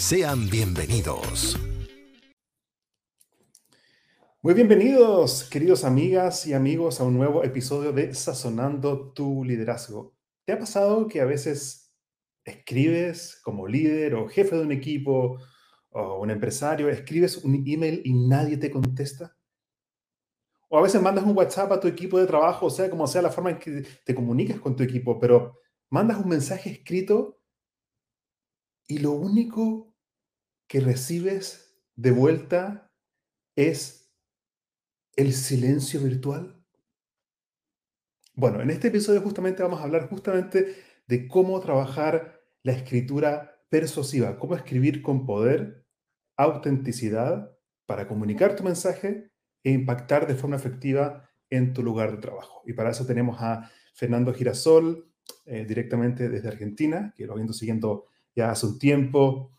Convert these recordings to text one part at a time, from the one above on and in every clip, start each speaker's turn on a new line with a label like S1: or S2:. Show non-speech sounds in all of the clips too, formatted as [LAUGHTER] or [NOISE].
S1: Sean bienvenidos.
S2: Muy bienvenidos, queridos amigas y amigos, a un nuevo episodio de Sazonando tu liderazgo. ¿Te ha pasado que a veces escribes como líder o jefe de un equipo o un empresario, escribes un email y nadie te contesta? O a veces mandas un WhatsApp a tu equipo de trabajo, o sea, como sea la forma en que te comunicas con tu equipo, pero mandas un mensaje escrito y lo único que recibes de vuelta es el silencio virtual. Bueno, en este episodio justamente vamos a hablar justamente de cómo trabajar la escritura persuasiva, cómo escribir con poder, autenticidad para comunicar tu mensaje e impactar de forma efectiva en tu lugar de trabajo. Y para eso tenemos a Fernando Girasol, eh, directamente desde Argentina, que lo viendo siguiendo ya hace un tiempo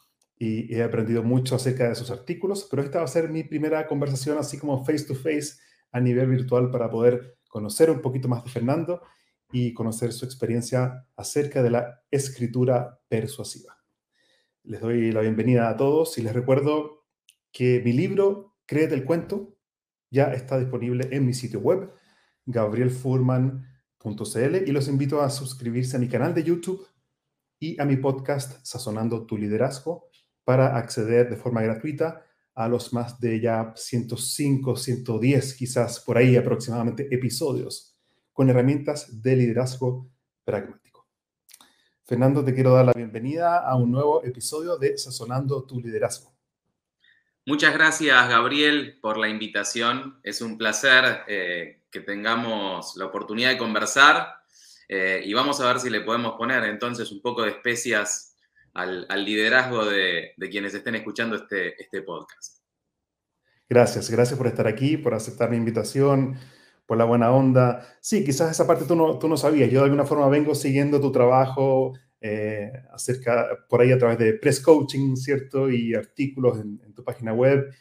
S2: y he aprendido mucho acerca de sus artículos, pero esta va a ser mi primera conversación así como face to face a nivel virtual para poder conocer un poquito más de Fernando y conocer su experiencia acerca de la escritura persuasiva. Les doy la bienvenida a todos y les recuerdo que mi libro, Créete el cuento, ya está disponible en mi sitio web, gabrielfurman.cl, y los invito a suscribirse a mi canal de YouTube y a mi podcast Sazonando tu Liderazgo para acceder de forma gratuita a los más de ya 105, 110 quizás por ahí aproximadamente episodios con herramientas de liderazgo pragmático. Fernando, te quiero dar la bienvenida a un nuevo episodio de Sazonando tu Liderazgo.
S3: Muchas gracias, Gabriel, por la invitación. Es un placer eh, que tengamos la oportunidad de conversar eh, y vamos a ver si le podemos poner entonces un poco de especias al, liderazgo de, quienes estén escuchando este, este podcast.
S2: Gracias, gracias por estar aquí, por aceptar mi invitación, por la buena onda. Sí, quizás esa parte tú no, tú no sabías. Yo de alguna forma vengo siguiendo tu trabajo eh, acerca, por ahí a través de press coaching, ¿cierto? Y artículos en, tu página web.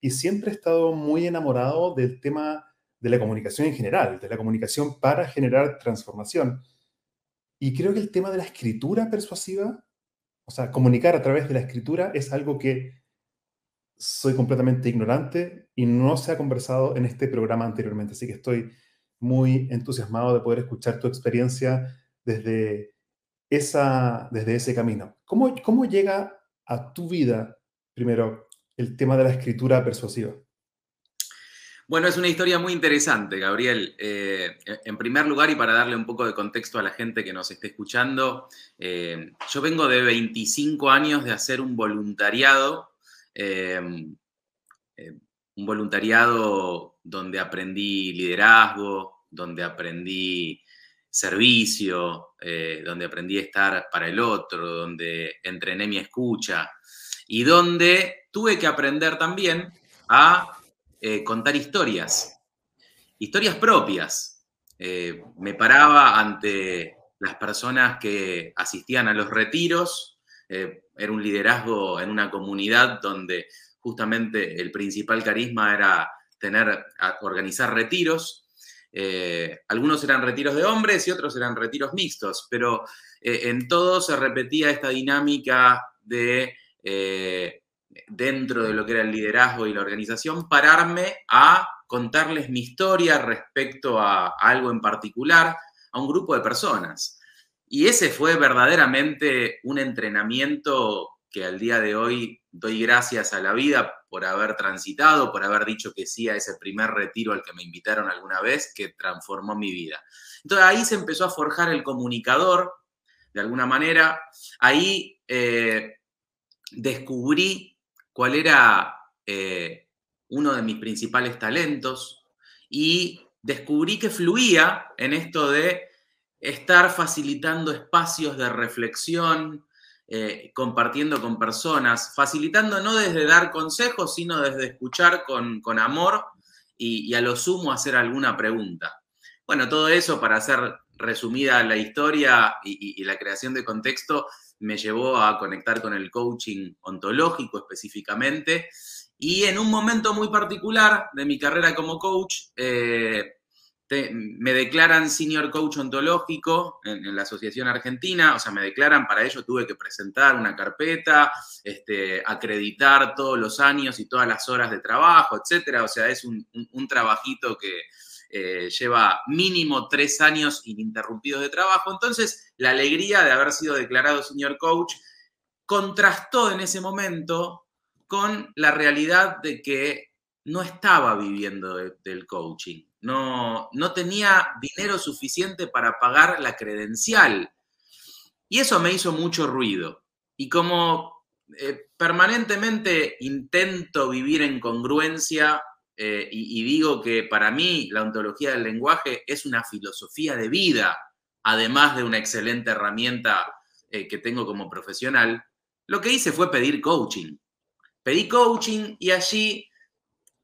S2: Y siempre he estado muy enamorado del tema de la comunicación en general, de la comunicación para generar transformación. Y creo que el tema de la escritura persuasiva, o sea, comunicar a través de la escritura es algo que soy completamente ignorante y no se ha conversado en este programa anteriormente. Así que estoy muy entusiasmado de poder escuchar tu experiencia desde esa, desde ese camino. ¿Cómo, ¿Cómo llega a tu vida, primero, el tema de la escritura persuasiva?
S3: Bueno, es una historia muy interesante, Gabriel. Eh, en primer lugar, y para darle un poco de contexto a la gente que nos esté escuchando, eh, yo vengo de 25 años de hacer un voluntariado, eh, un voluntariado donde aprendí liderazgo, donde aprendí servicio, donde aprendí a estar para el otro, donde entrené mi escucha y donde tuve que aprender también a eh, contar historias, historias propias. Eh, me paraba ante las personas que asistían a los retiros, era un liderazgo en una comunidad donde justamente el principal carisma era tener, organizar retiros eh, algunos eran retiros de hombres y otros eran retiros mixtos, pero eh, en todos se repetía esta dinámica de, eh, dentro de lo que era el liderazgo y la organización, pararme a contarles mi historia respecto a, algo en particular, a un grupo de personas. Y ese fue verdaderamente un entrenamiento que al día de hoy doy gracias a la vida por haber transitado, por haber dicho que sí a ese primer retiro al que me invitaron alguna vez, que transformó mi vida. Entonces ahí se empezó a forjar el comunicador, de alguna manera. Ahí eh, descubrí cuál era eh, uno de mis principales talentos y descubrí que fluía en esto de estar facilitando espacios de reflexión, eh, compartiendo con personas, facilitando no desde dar consejos, sino desde escuchar con, amor y, a lo sumo hacer alguna pregunta. Bueno, todo eso para hacer resumida la historia y, la creación de contexto me llevó a conectar con el coaching ontológico específicamente. Y en un momento muy particular de mi carrera como coach, eh, me declaran senior coach ontológico en, la Asociación Argentina, o sea, me declaran, para ello tuve que presentar una carpeta, este, acreditar todos los años y todas las horas de trabajo, etcétera. O sea, es un, trabajito que eh, lleva mínimo tres años ininterrumpidos de trabajo. Entonces, la alegría de haber sido declarado senior coach contrastó en ese momento con la realidad de que no estaba viviendo del coaching no, no tenía dinero suficiente para pagar la credencial. Y eso me hizo mucho ruido. Y como eh, permanentemente intento vivir en congruencia eh, y, digo que para mí la ontología del lenguaje es una filosofía de vida, además de una excelente herramienta eh, que tengo como profesional, lo que hice fue pedir coaching. Pedí coaching y allí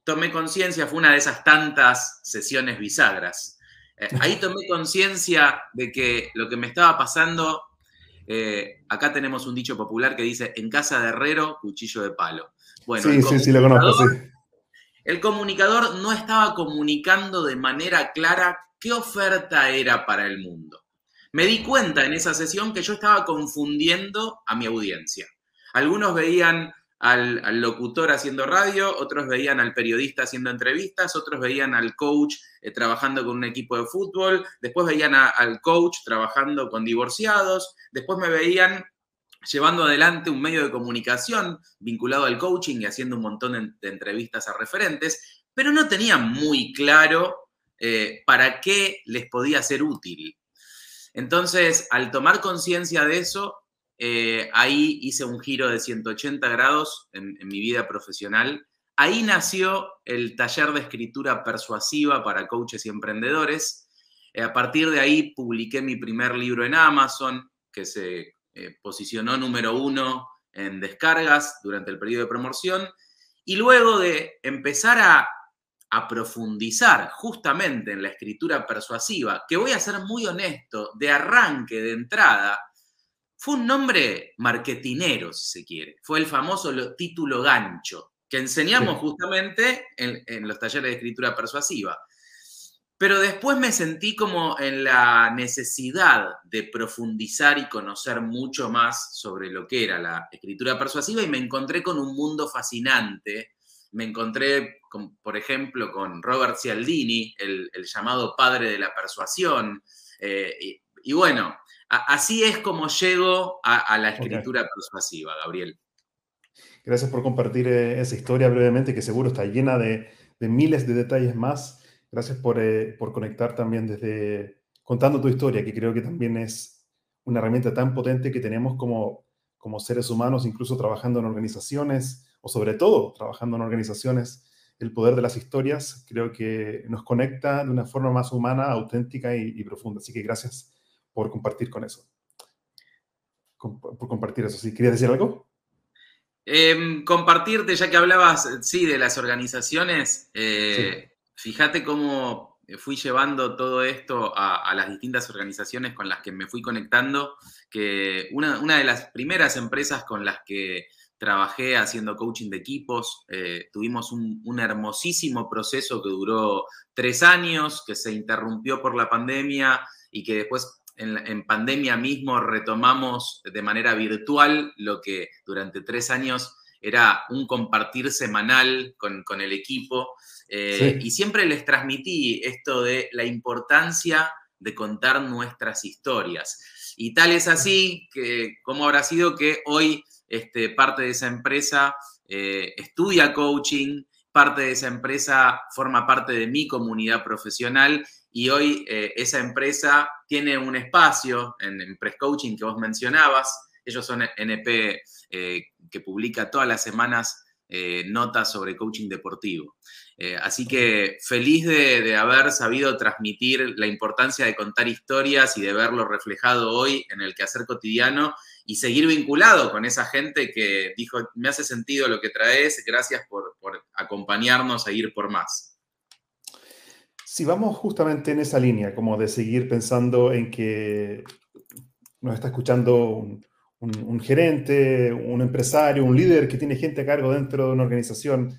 S3: tomé conciencia, fue una de esas tantas sesiones bisagras. Eh, ahí tomé [LAUGHS] conciencia de que lo que me estaba pasando, eh, acá tenemos un dicho popular que dice, en casa de herrero, cuchillo de palo.
S2: Bueno, sí, sí, sí, lo conozco, sí.
S3: El comunicador no estaba comunicando de manera clara qué oferta era para el mundo. Me di cuenta en esa sesión que yo estaba confundiendo a mi audiencia. Algunos veían al, locutor haciendo radio, otros veían al periodista haciendo entrevistas, otros veían al coach eh, trabajando con un equipo de fútbol, después veían al coach trabajando con divorciados, después me veían llevando adelante un medio de comunicación vinculado al coaching y haciendo un montón de, entrevistas a referentes, pero no tenían muy claro eh, para qué les podía ser útil. Entonces, al tomar conciencia de eso, eh, ahí hice un giro de 180 grados en, mi vida profesional. Ahí nació el taller de escritura persuasiva para coaches y emprendedores. Eh, a partir de ahí publiqué mi primer libro en Amazon, que se eh, posicionó número uno en descargas durante el periodo de promoción. Y luego de empezar a, a profundizar justamente en la escritura persuasiva, que voy a ser muy honesto, de arranque, de entrada, fue un nombre marketinero, si se quiere. Fue el famoso título gancho, que enseñamos justamente en, los talleres de escritura persuasiva. Pero después me sentí como en la necesidad de profundizar y conocer mucho más sobre lo que era la escritura persuasiva y me encontré con un mundo fascinante. Me encontré, por ejemplo, con Robert Cialdini, el, llamado padre de la persuasión. Eh, y bueno, Así es como llego a, la escritura persuasiva, Gabriel.
S2: Gracias por compartir eh, esa historia brevemente, que seguro está llena de, miles de detalles más. Gracias eh, por, conectar también desde contando tu historia, que creo que también es una herramienta tan potente que tenemos como, como seres humanos, incluso trabajando en organizaciones, o sobre todo trabajando en organizaciones, el poder de las historias creo que nos conecta de una forma más humana, auténtica y, y profunda. Así que gracias por compartir con eso. por compartir eso. ¿Sí? ¿Querías decir algo?
S3: Em, compartirte, ya que hablabas, sí, de las organizaciones, eh, fíjate cómo fui llevando todo esto a, las distintas organizaciones con las que me fui conectando, que una, de las primeras empresas con las que trabajé haciendo coaching de equipos, eh, tuvimos un, un, hermosísimo proceso que duró tres años, que se interrumpió por la pandemia y que después en, pandemia mismo retomamos de manera virtual lo que durante tres años era un compartir semanal con, el equipo. Eh, y siempre les transmití esto de la importancia de contar nuestras historias. Y tal es así que, como habrá sido que hoy este, parte de esa empresa eh, estudia coaching, parte de esa empresa forma parte de mi comunidad profesional y hoy eh, esa empresa tiene un espacio en, en Press Coaching que vos mencionabas. Ellos son NP eh, que publica todas las semanas notas sobre coaching deportivo. así que feliz de, haber sabido transmitir la importancia de contar historias y de verlo reflejado hoy en el quehacer cotidiano y seguir vinculado con esa gente que dijo, me hace sentido lo que traes, gracias por, acompañarnos a ir por más.
S2: Si vamos justamente en esa línea, como de seguir pensando en que nos está escuchando un, gerente, un empresario, un líder que tiene gente a cargo dentro de una organización,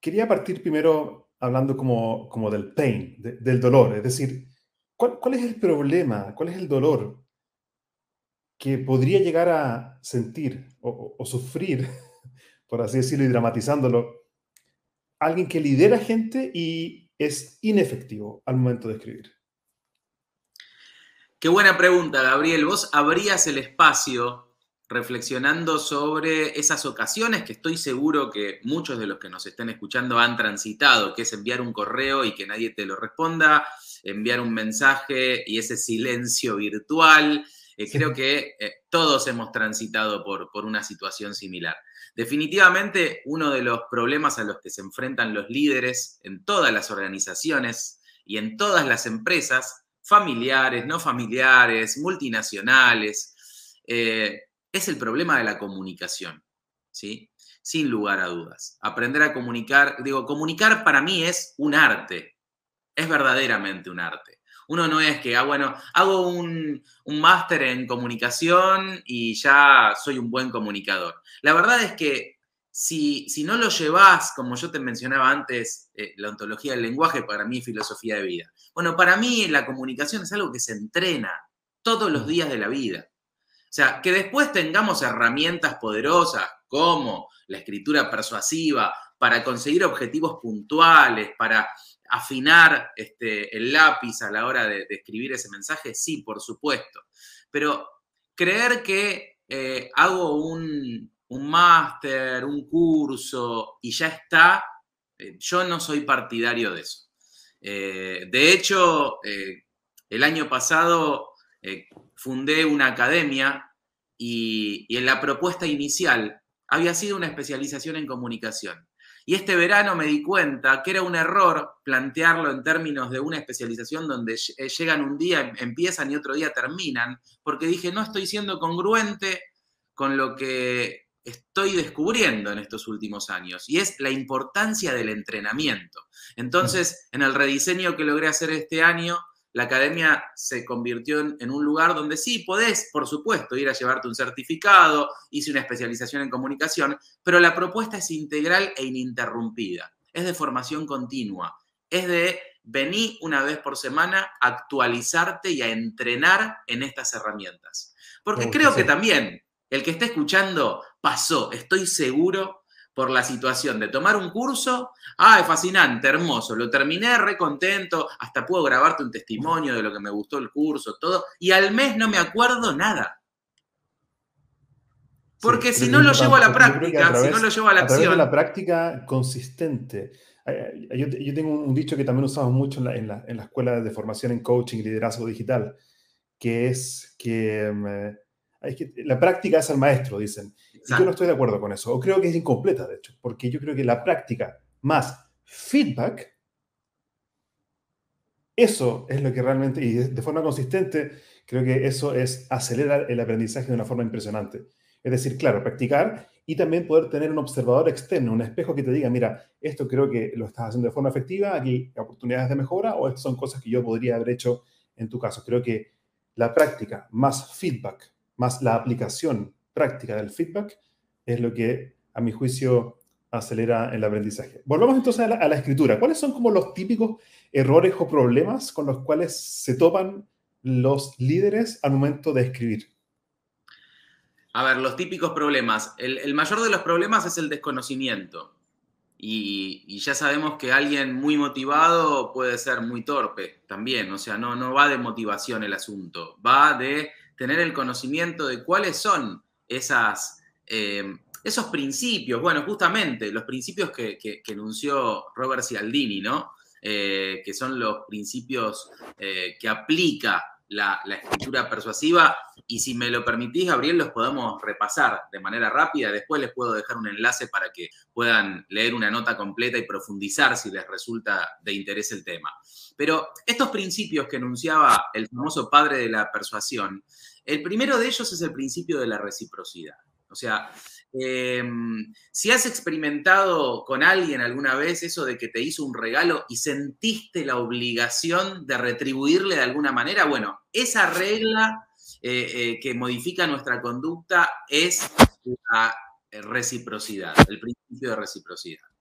S2: quería partir primero hablando como, como del pain, del dolor, es decir, ¿cuál, ¿cuál, es el problema? ¿Cuál es el dolor que podría llegar a sentir o, sufrir, [LAUGHS] por así decirlo y dramatizándolo, alguien que lidera gente y es inefectivo al momento de escribir?
S3: Qué buena pregunta, Gabriel. Vos abrías el espacio reflexionando sobre esas ocasiones que estoy seguro que muchos de los que nos estén escuchando han transitado, que es enviar un correo y que nadie te lo responda, enviar un mensaje y ese silencio virtual, eh, creo que eh, todos hemos transitado por, por una situación similar. Definitivamente, uno de los problemas a los que se enfrentan los líderes en todas las organizaciones y en todas las empresas, familiares, no familiares, multinacionales, eh, es el problema de la comunicación, ¿sí? Sin lugar a dudas. Aprender a comunicar, digo, comunicar para mí es un arte, es verdaderamente un arte. Uno no es que, ah, bueno, hago un, máster en comunicación y ya soy un buen comunicador. La verdad es que si, si no lo llevas, como yo te mencionaba antes, eh, la ontología del lenguaje para mí es filosofía de vida. Bueno, para mí la comunicación es algo que se entrena todos los días de la vida. O sea, que después tengamos herramientas poderosas como la escritura persuasiva para conseguir objetivos puntuales, para afinar este, el lápiz a la hora de, escribir ese mensaje? Sí, por supuesto. Pero creer que eh, hago un, máster, un curso y ya está, eh, yo no soy partidario de eso. Eh, de hecho, el año pasado fundé una academia y en la propuesta inicial había sido una especialización en comunicación. Y este verano me di cuenta que era un error plantearlo en términos de una especialización donde eh, llegan un día, empiezan y otro día terminan, porque dije, no estoy siendo congruente con lo que estoy descubriendo en estos últimos años, y es la importancia del entrenamiento. Entonces, en el rediseño que logré hacer este año, la academia se convirtió en, un lugar donde sí, podés, por supuesto, ir a llevarte un certificado, hice una especialización en comunicación, pero la propuesta es integral e ininterrumpida, es de formación continua, es de venir una vez por semana a actualizarte y a entrenar en estas herramientas. Porque creo que también el que esté escuchando pasó, estoy seguro, por la situación de tomar un curso, ah, es fascinante, hermoso, lo terminé re contento, hasta puedo grabarte un testimonio de lo que me gustó el curso, todo, y al mes no me acuerdo nada. Porque si no lo llevo a la práctica, si no lo llevo a la acción. A través de
S2: la práctica consistente. Yo, tengo un dicho que también usamos mucho en la, en la, escuela de formación en coaching y liderazgo digital, que es que, mm, es que la práctica es el maestro, dicen yo no estoy de acuerdo con eso, o creo que es incompleta, de hecho, porque yo creo que la práctica más feedback, eso es lo que realmente, y de forma consistente, creo que eso es acelerar el aprendizaje de una forma impresionante. Es decir, claro, practicar y también poder tener un observador externo, un espejo que te diga, mira, esto creo que lo estás haciendo de forma efectiva, aquí hay oportunidades de mejora, o estas son cosas que yo podría haber hecho en tu caso. Creo que la práctica más feedback, más la aplicación práctica del feedback es lo que, a mi juicio, acelera el aprendizaje. Volvamos entonces a la, escritura. ¿Cuáles son como los típicos errores o problemas con los cuales se topan los líderes al momento de escribir?
S3: A ver, los típicos problemas. El, mayor de los problemas es el desconocimiento. Y, ya sabemos que alguien muy motivado puede ser muy torpe también. O sea, no, no va de motivación el asunto. Va de tener el conocimiento de cuáles son esas eh, esos principios, bueno, justamente los principios que, enunció Robert Cialdini, ¿no? Eh, que son los principios eh, que aplica la, escritura persuasiva y si me lo permitís, Gabriel, los podemos repasar de manera rápida. Después les puedo dejar un enlace para que puedan leer una nota completa y profundizar si les resulta de interés el tema. Pero estos principios que enunciaba el famoso padre de la persuasión, el primero de ellos es el principio de la reciprocidad. O sea, em, si has experimentado con alguien alguna vez eso de que te hizo un regalo y sentiste la obligación de retribuirle de alguna manera, bueno, esa regla eh, eh, que modifica nuestra conducta es la reciprocidad, el principio de reciprocidad.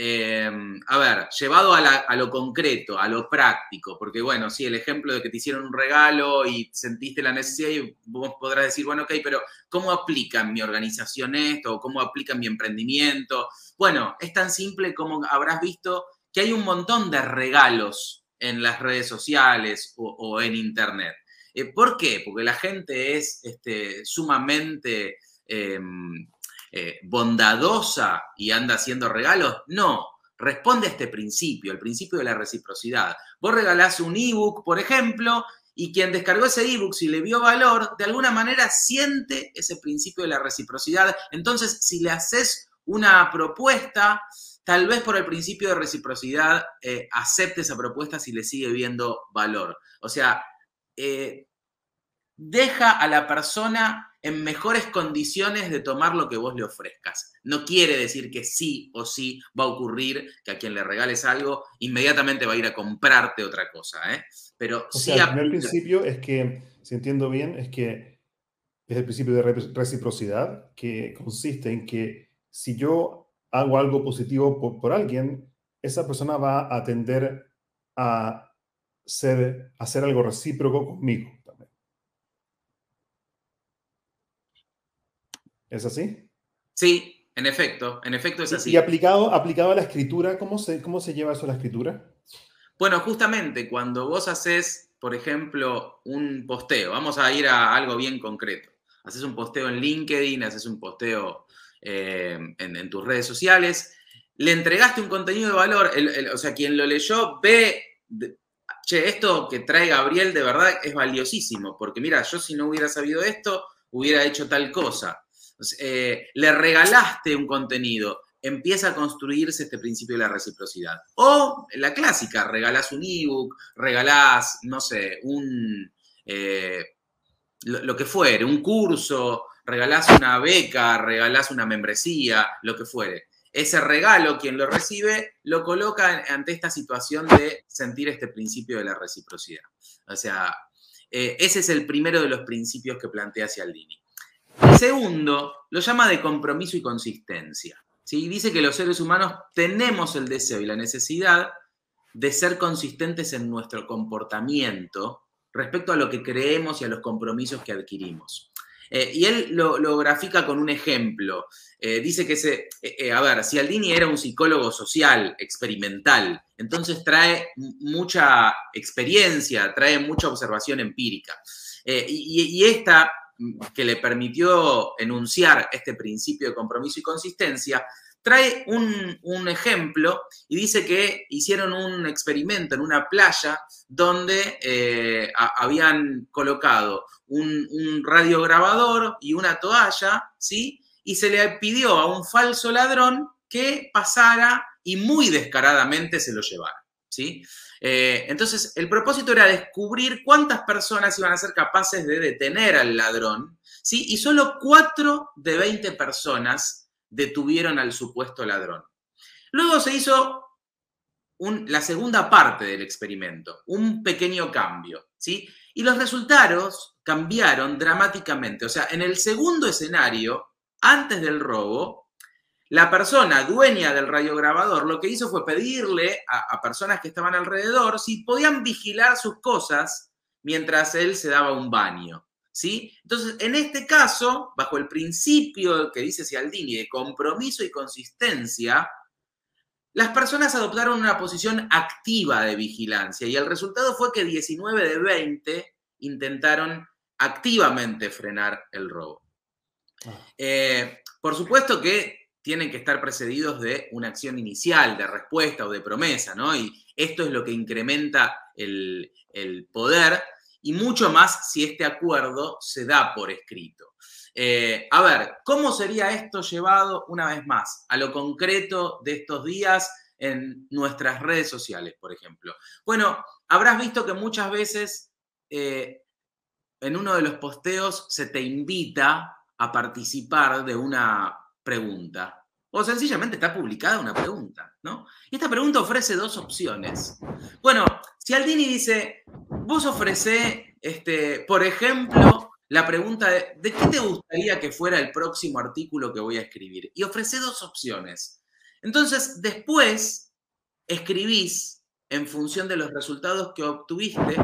S3: Em, a ver, llevado a, lo concreto, a lo práctico, porque bueno, sí, el ejemplo de que te hicieron un regalo y sentiste la necesidad y vos podrás decir, bueno, ok, pero ¿cómo aplica en mi organización esto? ¿Cómo aplica mi emprendimiento? Bueno, es tan simple como habrás visto que hay un montón de regalos en las redes sociales o, en Internet. Eh, ¿Por qué? Porque la gente es este, sumamente... Em, eh, bondadosa y anda haciendo regalos. No, responde a este principio, el principio de la reciprocidad. Vos regalás un ebook, por ejemplo, y quien descargó ese ebook, si le vio valor, de alguna manera siente ese principio de la reciprocidad. Entonces, si le haces una propuesta, tal vez por el principio de reciprocidad eh, acepte esa propuesta si le sigue viendo valor. O sea, eh, deja a la persona en mejores condiciones de tomar lo que vos le ofrezcas. No quiere decir que sí o sí va a ocurrir que a quien le regales algo inmediatamente va a ir a comprarte otra cosa. ¿eh? Pero sí
S2: el primer principio es que, si entiendo bien, es que es el principio de reciprocidad que consiste en que si yo hago algo positivo por, por alguien, esa persona va a tender a, ser, a hacer algo recíproco conmigo. ¿Es así?
S3: Sí, en efecto, en efecto es así.
S2: ¿Y aplicado, aplicado a la escritura, ¿cómo se, cómo se lleva eso a la escritura?
S3: Bueno, justamente cuando vos haces, por ejemplo, un posteo, vamos a ir a algo bien concreto. Haces un posteo en LinkedIn, haces un posteo eh, en, tus redes sociales, le entregaste un contenido de valor, o sea, quien lo leyó ve, che, esto que trae Gabriel de verdad es valiosísimo, porque mira, yo si no hubiera sabido esto, hubiera hecho tal cosa. Eh, le regalaste un contenido, empieza a construirse este principio de la reciprocidad. O la clásica, regalás un ebook, regalás, no sé, un, eh, lo, que fuere, un curso, regalás una beca, regalás una membresía, lo que fuere. Ese regalo, quien lo recibe, lo coloca ante esta situación de sentir este principio de la reciprocidad. O sea, eh, ese es el primero de los principios que plantea Cialdini. Segundo, lo llama de compromiso y consistencia. ¿sí? Dice que los seres humanos tenemos el deseo y la necesidad de ser consistentes en nuestro comportamiento respecto a lo que creemos y a los compromisos que adquirimos. Eh, y él lo, grafica con un ejemplo. Eh, dice que, se, eh, a ver, era un psicólogo social, experimental, entonces trae mucha experiencia, trae mucha observación empírica. y, esta que le permitió enunciar este principio de compromiso y consistencia, trae un, ejemplo y dice que hicieron un experimento en una playa donde eh, habían colocado un, un, radiograbador y una toalla, ¿sí? Y se le pidió a un falso ladrón que pasara y muy descaradamente se lo llevara, ¿sí? Eh, entonces, el propósito era descubrir cuántas personas iban a ser capaces de detener al ladrón, ¿sí? Y solo 4 de 20 personas detuvieron al supuesto ladrón. Luego se hizo la segunda parte del experimento, un pequeño cambio, ¿sí? Y los resultados cambiaron dramáticamente. O sea, en el segundo escenario, antes del robo, la persona dueña del radiograbador lo que hizo fue pedirle a, personas que estaban alrededor si podían vigilar sus cosas mientras él se daba un baño. ¿sí? Entonces, en este caso, bajo el principio que dice Cialdini de compromiso y consistencia, las personas adoptaron una posición activa de vigilancia y el resultado fue que 19 de 20 intentaron activamente frenar el robo. Ah. Eh, Por supuesto que tienen que estar precedidos de una acción inicial, de respuesta o de promesa, ¿no? Y esto es lo que incrementa el, poder y mucho más si este acuerdo se da por escrito. Eh, a ver, ¿cómo sería esto llevado una vez más a lo concreto de estos días en nuestras redes sociales, por ejemplo? Bueno, habrás visto que muchas veces eh, en uno de los posteos se te invita a participar de una pregunta. O sencillamente está publicada una pregunta, ¿no? Y esta pregunta ofrece dos opciones. Bueno, si Aldini dice, vos ofrece, este, por ejemplo, la pregunta de, ¿de qué te gustaría que fuera el próximo artículo que voy a escribir? Y ofrece dos opciones. Entonces, después escribís en función de los resultados que obtuviste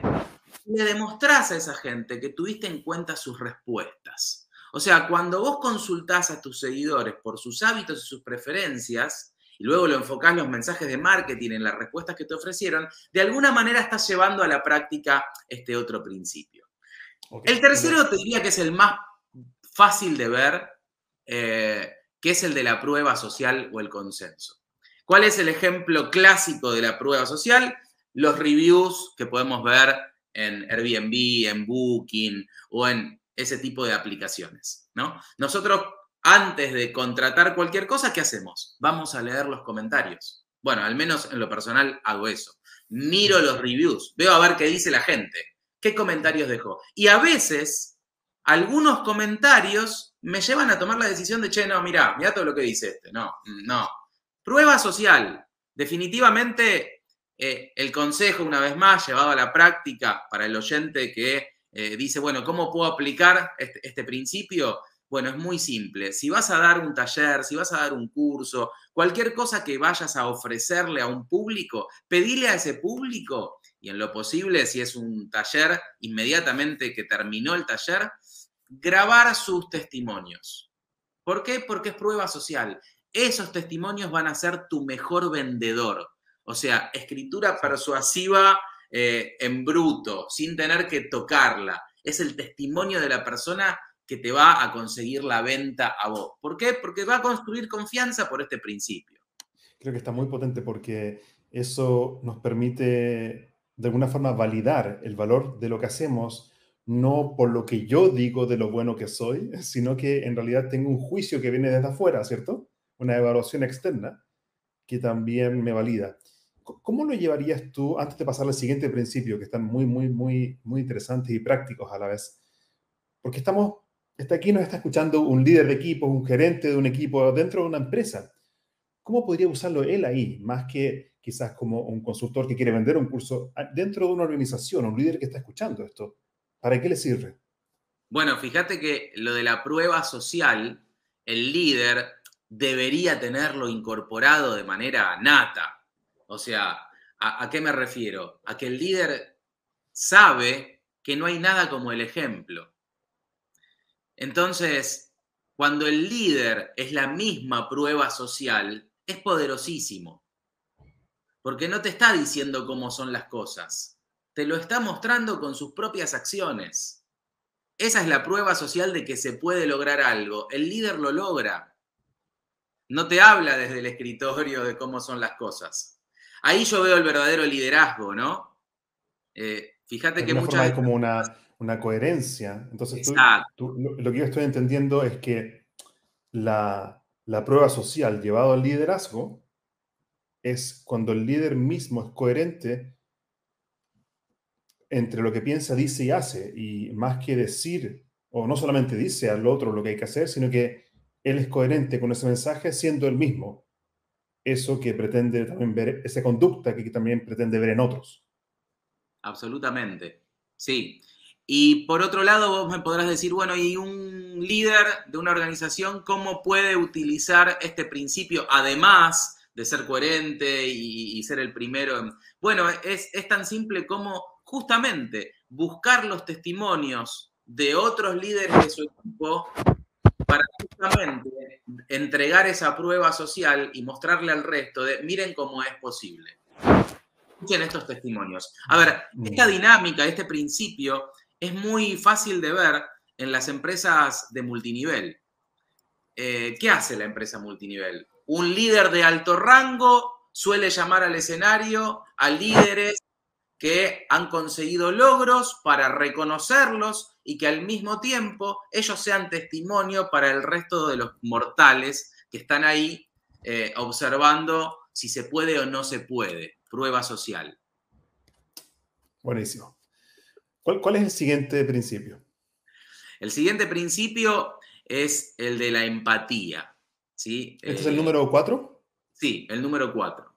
S3: y le demostrás a esa gente que tuviste en cuenta sus respuestas. O sea, cuando vos consultás a tus seguidores por sus hábitos y sus preferencias, y luego lo enfocás los mensajes de marketing en las respuestas que te ofrecieron, de alguna manera estás llevando a la práctica este otro principio. El tercero te diría que es el más fácil de ver, eh, que es el de la prueba social o el consenso. ¿Cuál es el ejemplo clásico de la prueba social? Los reviews que podemos ver en Airbnb, en Booking o en ese tipo de aplicaciones, ¿no? Nosotros, antes de contratar cualquier cosa, ¿qué hacemos? Vamos a leer los comentarios. Bueno, al menos en lo personal hago eso. Miro los reviews, veo a ver qué dice la gente, qué comentarios dejó. Y a veces, algunos comentarios me llevan a tomar la decisión de, che, no, mira, mira todo lo que dice este. No, no. Prueba social. Definitivamente, eh, el consejo, una vez más, llevado a la práctica para el oyente que eh, dice, bueno, ¿cómo puedo aplicar este, este, principio? Bueno, es muy simple. Si vas a dar un taller, si vas a dar un curso, cualquier cosa que vayas a ofrecerle a un público, pedile a ese público y en lo posible, si es un taller, inmediatamente que terminó el taller, grabar sus testimonios. ¿Por qué? Porque es prueba social. Esos testimonios van a ser tu mejor vendedor. O sea, escritura persuasiva eh, en bruto, sin tener que tocarla. Es el testimonio de la persona que te va a conseguir la venta a vos. ¿Por qué? Porque va a construir confianza por este principio.
S2: Creo que está muy potente porque eso nos permite de alguna forma validar el valor de lo que hacemos, no por lo que yo digo de lo bueno que soy, [LAUGHS] sino que en realidad tengo un juicio que viene desde afuera, ¿cierto? Una evaluación externa que también me valida. ¿Cómo lo llevarías tú, antes de pasar al siguiente principio, que están muy, muy, muy, muy interesantes y prácticos a la vez? Porque estamos, está aquí nos está escuchando un líder de equipo, un gerente de un equipo dentro de una empresa. ¿Cómo podría usarlo él ahí, más que quizás como un consultor que quiere vender un curso dentro de una organización, un líder que está escuchando esto? ¿Para qué le sirve?
S3: Bueno, fíjate que lo de la prueba social, el líder debería tenerlo incorporado de manera nata. O sea, ¿a, qué me refiero? A que el líder sabe que no hay nada como el ejemplo. Entonces, cuando el líder es la misma prueba social, es poderosísimo. Porque no te está diciendo cómo son las cosas, te lo está mostrando con sus propias acciones. Esa es la prueba social de que se puede lograr algo. El líder lo logra. No te habla desde el escritorio de cómo son las cosas. Ahí yo veo el verdadero liderazgo, ¿no?
S2: Eh, fíjate que muchas... Hay como una, una coherencia. Entonces, tú, lo, que yo estoy entendiendo es que la, la prueba social llevado al liderazgo es cuando el líder mismo es coherente entre lo que piensa, dice y hace, y más que decir, o no solamente dice al otro lo que hay que hacer, sino que él es coherente con ese mensaje siendo el mismo eso que pretende también ver, esa conducta que también pretende ver en otros.
S3: Absolutamente, sí. Y por otro lado, vos me podrás decir, bueno, y un líder de una organización, ¿cómo puede utilizar este principio, además de ser coherente y, ser el primero? Bueno, es, es tan simple como justamente buscar los testimonios de otros líderes de su equipo entregar esa prueba social y mostrarle al resto de miren cómo es posible. Escuchen estos testimonios. A ver, esta dinámica, este principio es muy fácil de ver en las empresas de multinivel. eh, ¿qué hace la empresa multinivel? Un líder de alto rango suele llamar al escenario a líderes que han conseguido logros para reconocerlos y que al mismo tiempo ellos sean testimonio para el resto de los mortales que están ahí eh, observando si se puede o no se puede. Prueba social.
S2: Buenísimo. ¿Cuál, es el siguiente principio?
S3: El siguiente principio es el de la empatía. ¿sí?
S2: ¿Este es el número cuatro?
S3: Sí, el número cuatro.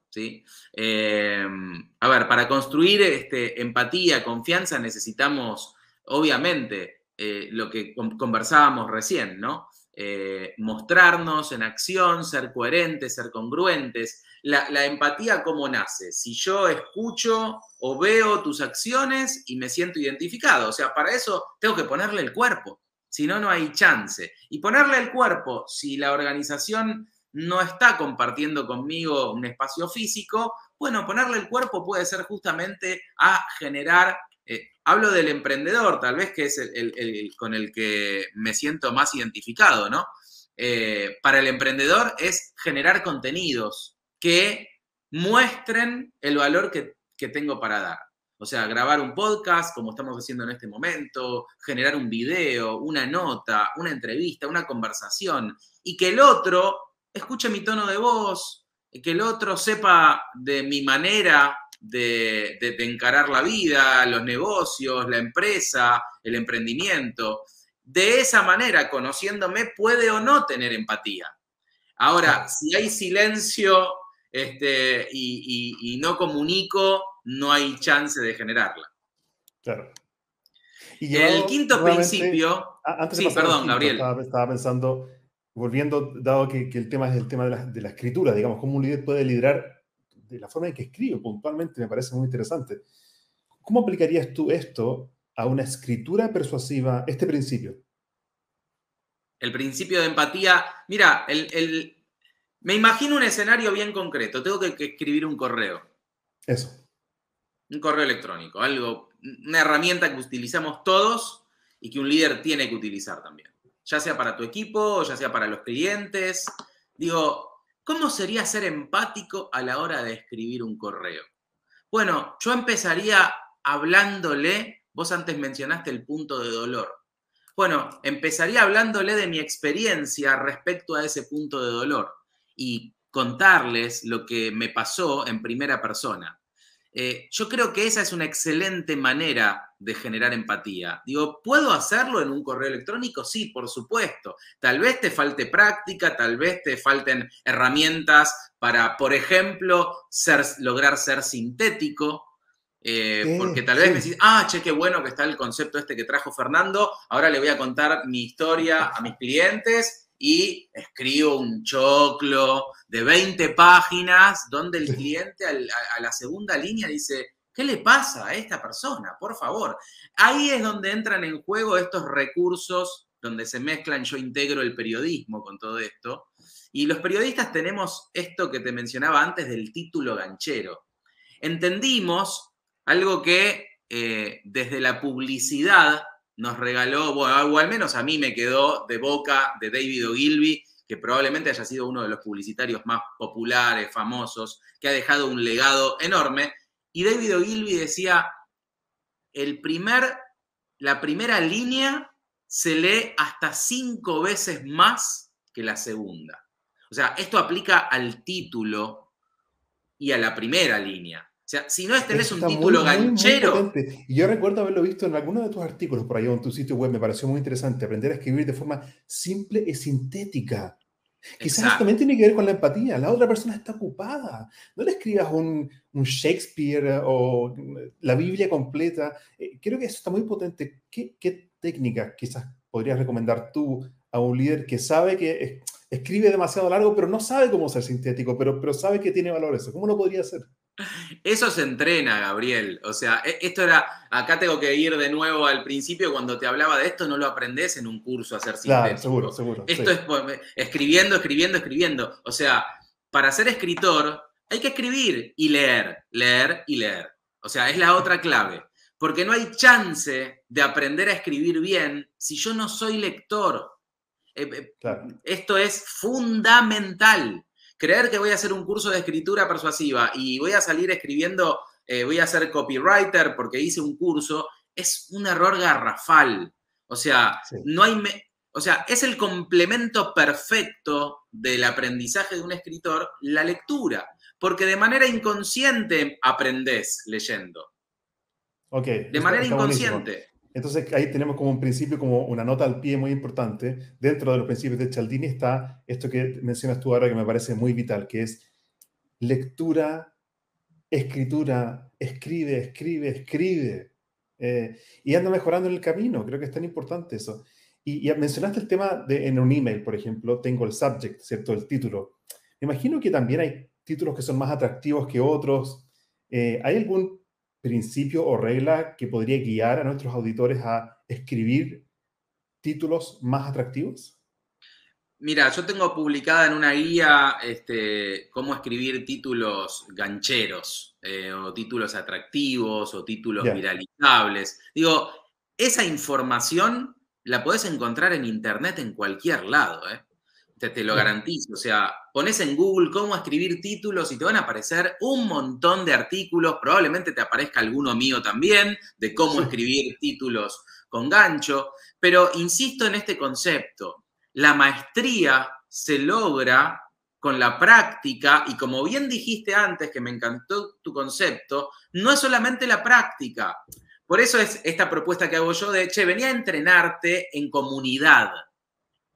S3: Em, a ver, para construir este, empatía, confianza, necesitamos, obviamente, eh, lo que conversábamos recién, ¿no? Eh, mostrarnos en acción, ser coherentes, ser congruentes. La, la, empatía, ¿cómo nace? Si yo escucho o veo tus acciones y me siento identificado. O sea, para eso tengo que ponerle el cuerpo. Si no, no hay chance. Y ponerle el cuerpo, si la organización no está compartiendo conmigo un espacio físico, bueno, ponerle el cuerpo puede ser justamente a generar, eh, hablo del emprendedor, tal vez que es el, con el que me siento más identificado, ¿no? Eh, para el emprendedor es generar contenidos que muestren el valor que, que tengo para dar. O sea, grabar un podcast como estamos haciendo en este momento, generar un video, una nota, una entrevista, una conversación, y que el otro escuche mi tono de voz, que el otro sepa de mi manera de, encarar la vida, los negocios, la empresa, el emprendimiento. De esa manera, conociéndome, puede o no tener empatía. Ahora, si hay silencio este, y, no comunico, no hay chance de generarla.
S2: Claro.
S3: Y el quinto principio.
S2: Antes sí, perdón, Gabriel. estaba, pensando volviendo, dado que, el tema es el tema de la, escritura, digamos, cómo un líder puede liderar de la forma en que escribe puntualmente, me parece muy interesante. ¿Cómo aplicarías tú esto a una escritura persuasiva, este principio?
S3: El principio de empatía, mira, el, me imagino un escenario bien concreto, tengo que, que escribir un correo.
S2: Eso.
S3: Un correo electrónico, algo, una herramienta que utilizamos todos y que un líder tiene que utilizar también ya sea para tu equipo, ya sea para los clientes. Digo, ¿cómo sería ser empático a la hora de escribir un correo? Bueno, yo empezaría hablándole, vos antes mencionaste el punto de dolor. Bueno, empezaría hablándole de mi experiencia respecto a ese punto de dolor y contarles lo que me pasó en primera persona. Eh, yo creo que esa es una excelente manera de generar empatía. Digo, ¿puedo hacerlo en un correo electrónico? Sí, por supuesto. Tal vez te falte práctica, tal vez te falten herramientas para, por ejemplo, ser, lograr ser sintético. Eh, porque tal vez me decís, ah, che, qué bueno que está el concepto este que trajo Fernando, ahora le voy a contar mi historia a mis clientes y escribo un choclo de 20 páginas donde el cliente a la segunda línea dice, ¿qué le pasa a esta persona? Por favor. Ahí es donde entran en juego estos recursos donde se mezclan, yo integro el periodismo con todo esto. Y los periodistas tenemos esto que te mencionaba antes del título ganchero. Entendimos algo que eh, desde la publicidad nos regaló, bueno, o al menos a mí me quedó de boca de David Ogilvy, que probablemente haya sido uno de los publicitarios más populares, famosos, que ha dejado un legado enorme. Y David Ogilvy decía, el primer, la primera línea se lee hasta cinco veces más que la segunda. O sea, esto aplica al título y a la primera línea. O sea, si no es tenés un título ganchero.
S2: y yo recuerdo haberlo visto en alguno de tus artículos por ahí en tu sitio web, me pareció muy interesante. Aprender a escribir de forma simple y sintética. Quizás también tiene que ver con la empatía. La otra persona está ocupada. No le escribas un, un Shakespeare o la Biblia completa. Eh, creo que eso está muy potente. ¿Qué, qué técnicas quizás podrías recomendar tú a un líder que sabe que escribe demasiado largo, pero no sabe cómo ser sintético, pero, pero sabe que tiene valor eso? ¿Cómo lo podría hacer?
S3: Eso se entrena, Gabriel. O sea, e, esto era, acá tengo que ir de nuevo al principio, cuando te hablaba de esto, no lo aprendes en un curso a hacer
S2: Claro, seguro, seguro.
S3: Esto es escribiendo, escribiendo, escribiendo. O sea, para ser escritor hay que escribir y leer, leer y leer. O sea, es la otra [LAUGHS] clave. Porque no hay chance de aprender a escribir bien si yo no soy lector. Eh, esto es fundamental. Creer que voy a hacer un curso de escritura persuasiva y voy a salir escribiendo, voy a ser copywriter porque hice un curso, es un error garrafal. O sea, no hay, o sea, es el complemento perfecto del aprendizaje de un escritor, la lectura, porque de manera inconsciente aprendes leyendo.
S2: Ok.
S3: De manera inconsciente.
S2: Entonces ahí tenemos como un principio, como una nota al pie muy importante. Dentro de los principios de Cialdini está esto que mencionas tú ahora que me parece muy vital, que es lectura, escritura, escribe, escribe, escribe. Eh, y anda mejorando en el camino. Creo que es tan importante eso. Y, mencionaste el tema de en un email, por ejemplo, tengo el subject, ¿cierto? El título. Me imagino que también hay títulos que son más atractivos que otros. Eh, ¿Hay algún principio o regla que podría guiar a nuestros auditores a escribir títulos más atractivos?
S3: Mira, yo tengo publicada en una guía este, cómo escribir títulos gancheros, eh, o títulos atractivos, o títulos viralizables. Digo, esa información la podés encontrar en internet en cualquier lado, ¿eh? Te, lo garantizo. O sea, pones en Google cómo escribir títulos y te van a aparecer un montón de artículos, probablemente te aparezca alguno mío también, de cómo escribir títulos con gancho, pero insisto en este concepto, la maestría se logra con la práctica y como bien dijiste antes, que me encantó tu concepto, no es solamente la práctica. Por eso es esta propuesta que hago yo de, che, venía a entrenarte en comunidad.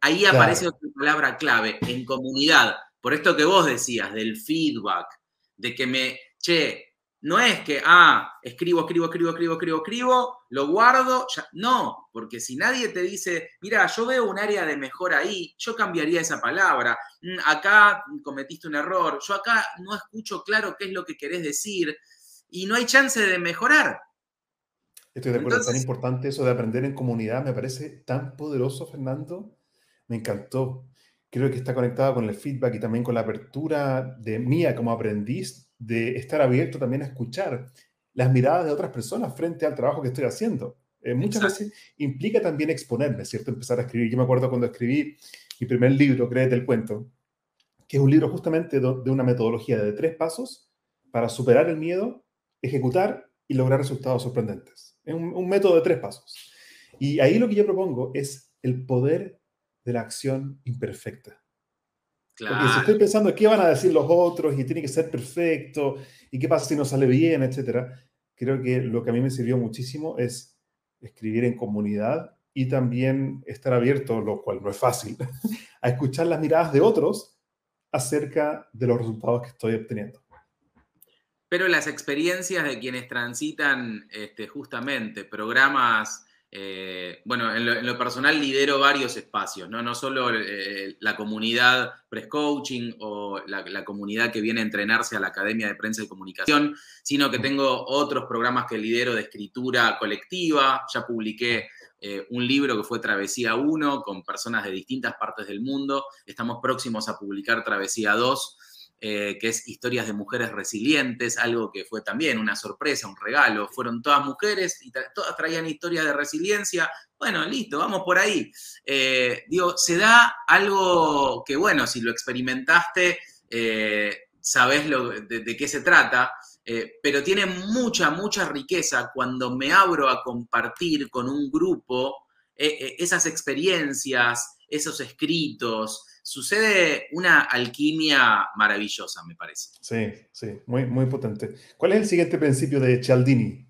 S3: Ahí aparece otra palabra clave, en comunidad. Por esto que vos decías, del feedback, de que me, che, no es que, ah, escribo, escribo, escribo, escribo, escribo, escribo, lo guardo, ya. No, porque si nadie te dice, mira, yo veo un área de mejor ahí, yo cambiaría esa palabra. Mm, acá cometiste un error, yo acá no escucho claro qué es lo que querés decir y no hay chance de mejorar.
S2: Estoy de acuerdo, es tan importante eso de aprender en comunidad, me parece tan poderoso, Fernando. Me encantó. Creo que está conectado con el feedback y también con la apertura de mía como aprendiz, de estar abierto también a escuchar las miradas de otras personas frente al trabajo que estoy haciendo. Eh, muchas veces implica también exponerme, ¿cierto? Empezar a escribir. Yo me acuerdo cuando escribí mi primer libro, Créete el Cuento, que es un libro justamente de una metodología de tres pasos para superar el miedo, ejecutar y lograr resultados sorprendentes. Es un, método de tres pasos. Y ahí lo que yo propongo es el poder de la acción imperfecta. Claro. Porque si estoy pensando qué van a decir los otros y tiene que ser perfecto y qué pasa si no sale bien, etcétera, creo que lo que a mí me sirvió muchísimo es escribir en comunidad y también estar abierto, lo cual no es fácil, [LAUGHS] a escuchar las miradas de otros acerca de los resultados que estoy obteniendo
S3: pero las experiencias de quienes transitan este, justamente programas, eh, bueno, en lo, personal lidero varios espacios, no, solo eh, la comunidad Press Coaching o la, comunidad que viene a entrenarse a la Academia de Prensa y Comunicación, sino que tengo otros programas que lidero de escritura colectiva, ya publiqué eh, un libro que fue Travesía 1 con personas de distintas partes del mundo, estamos próximos a publicar Travesía 2 eh, que es Historias de Mujeres Resilientes, algo que fue también una sorpresa, un regalo. Fueron todas mujeres y todas traían historias de resiliencia. Bueno, listo, vamos por ahí. Eh, digo, se da algo que, bueno, si lo experimentaste, eh, sabes de, qué se trata, pero tiene mucha, mucha riqueza cuando me abro a compartir con un grupo esas experiencias, esos escritos, sucede una alquimia maravillosa, me parece.
S2: Sí, sí, muy, muy potente. ¿Cuál es el siguiente principio de Cialdini?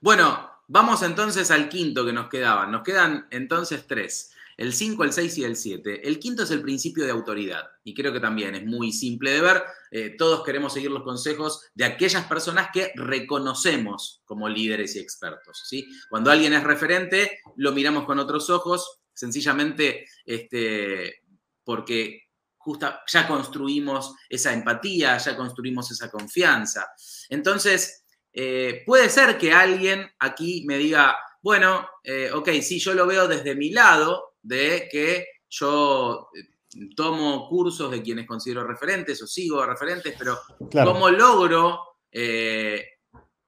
S3: Bueno, vamos entonces al quinto que nos quedaba. Nos quedan entonces tres. El 5, el 6 y el 7. El quinto es el principio de autoridad y creo que también es muy simple de ver. Eh, todos queremos seguir los consejos de aquellas personas que reconocemos como líderes y expertos. ¿sí? Cuando alguien es referente, lo miramos con otros ojos, sencillamente este, porque justa, ya construimos esa empatía, ya construimos esa confianza. Entonces, eh, puede ser que alguien aquí me diga, bueno, eh, ok, sí, yo lo veo desde mi lado, de que yo eh, tomo cursos de quienes considero referentes o sigo referentes, pero ¿cómo logro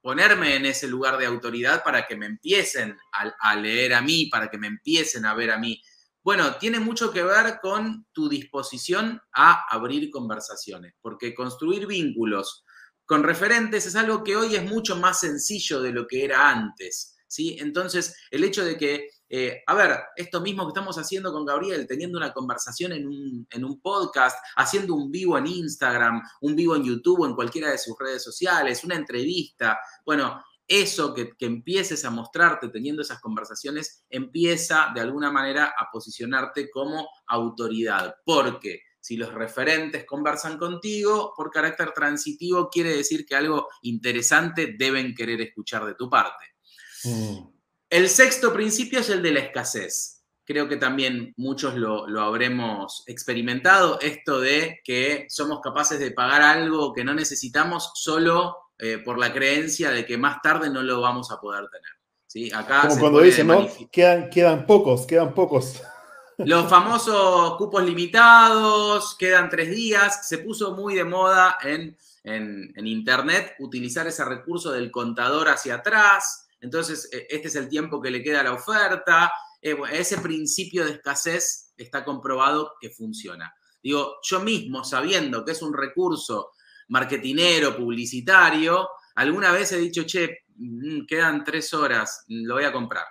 S3: ponerme en ese lugar de autoridad para que me empiecen a, leer a mí, para que me empiecen a ver a mí? Bueno, tiene mucho que ver con tu disposición a abrir conversaciones, porque construir vínculos con referentes es algo que hoy es mucho más sencillo de lo que era antes. ¿sí? Entonces, el hecho de que, eh, a ver, esto mismo que estamos haciendo con Gabriel, teniendo una conversación en un, en un podcast, haciendo un vivo en Instagram, un vivo en YouTube en cualquiera de sus redes sociales, una entrevista, bueno, eso que, que, empieces a mostrarte teniendo esas conversaciones empieza de alguna manera a posicionarte como autoridad. Porque si los referentes conversan contigo, por carácter transitivo quiere decir que algo interesante deben querer escuchar de tu parte. Mm. El sexto principio es el de la escasez. Creo que también muchos lo, lo habremos experimentado, esto de que somos capaces de pagar algo que no necesitamos solo eh, por la creencia de que más tarde no lo vamos a poder tener. ¿sí?
S2: Acá Como cuando dicen, ¿no? Quedan, quedan pocos, quedan pocos.
S3: Los famosos cupos limitados, quedan tres días. Se puso muy de moda en, en, Internet utilizar ese recurso del contador hacia atrás. Entonces, e, este es el tiempo que le queda a la oferta. Eh, ese principio de escasez está comprobado que funciona. Digo, yo mismo, sabiendo que es un recurso marketinero, publicitario, alguna vez he dicho, che, mm, quedan tres horas, lo voy a comprar,